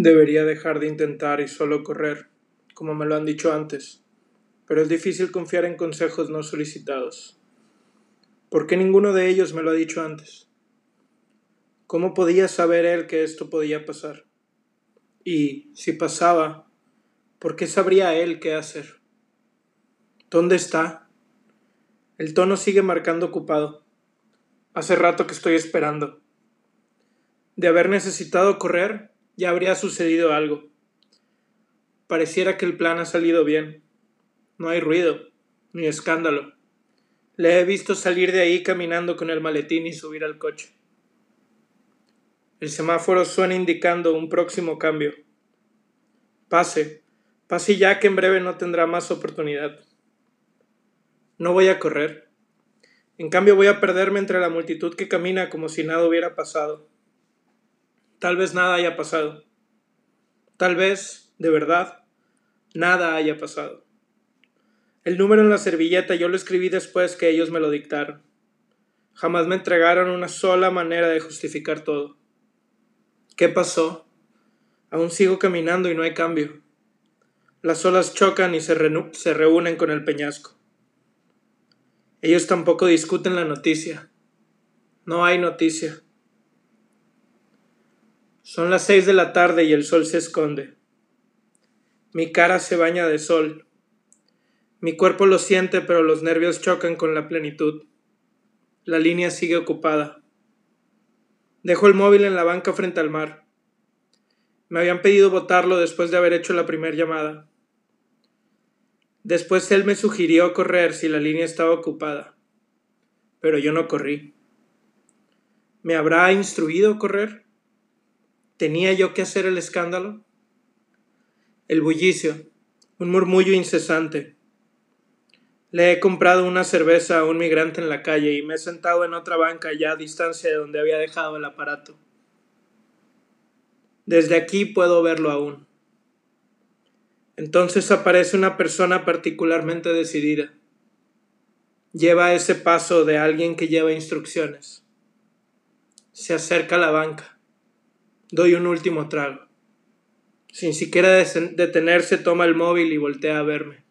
Debería dejar de intentar y solo correr, como me lo han dicho antes, pero es difícil confiar en consejos no solicitados. ¿Por qué ninguno de ellos me lo ha dicho antes? ¿Cómo podía saber él que esto podía pasar? Y, si pasaba, ¿por qué sabría él qué hacer? ¿Dónde está? El tono sigue marcando ocupado. Hace rato que estoy esperando. De haber necesitado correr, ya habría sucedido algo. Pareciera que el plan ha salido bien. No hay ruido, ni escándalo. Le he visto salir de ahí caminando con el maletín y subir al coche. El semáforo suena indicando un próximo cambio. Pase, pase ya que en breve no tendrá más oportunidad. No voy a correr. En cambio voy a perderme entre la multitud que camina como si nada hubiera pasado. Tal vez nada haya pasado. Tal vez, de verdad, nada haya pasado. El número en la servilleta yo lo escribí después que ellos me lo dictaron. Jamás me entregaron una sola manera de justificar todo. ¿Qué pasó? Aún sigo caminando y no hay cambio. Las olas chocan y se, reúnen con el peñasco. Ellos tampoco discuten la noticia. No hay noticia. Son las seis de la tarde y el sol se esconde. Mi cara se baña de sol. Mi cuerpo lo siente, pero los nervios chocan con la plenitud. La línea sigue ocupada. Dejo el móvil en la banca frente al mar. Me habían pedido botarlo después de haber hecho la primera llamada. Después él me sugirió correr si la línea estaba ocupada. Pero yo no corrí. ¿Me habrá instruido correr? ¿Tenía yo que hacer el escándalo? El bullicio, un murmullo incesante. Le he comprado una cerveza a un migrante en la calle y me he sentado en otra banca ya a distancia de donde había dejado el aparato. Desde aquí puedo verlo aún. Entonces aparece una persona particularmente decidida. Lleva ese paso de alguien que lleva instrucciones. Se acerca a la banca. Doy un último trago. Sin siquiera detenerse toma el móvil y voltea a verme.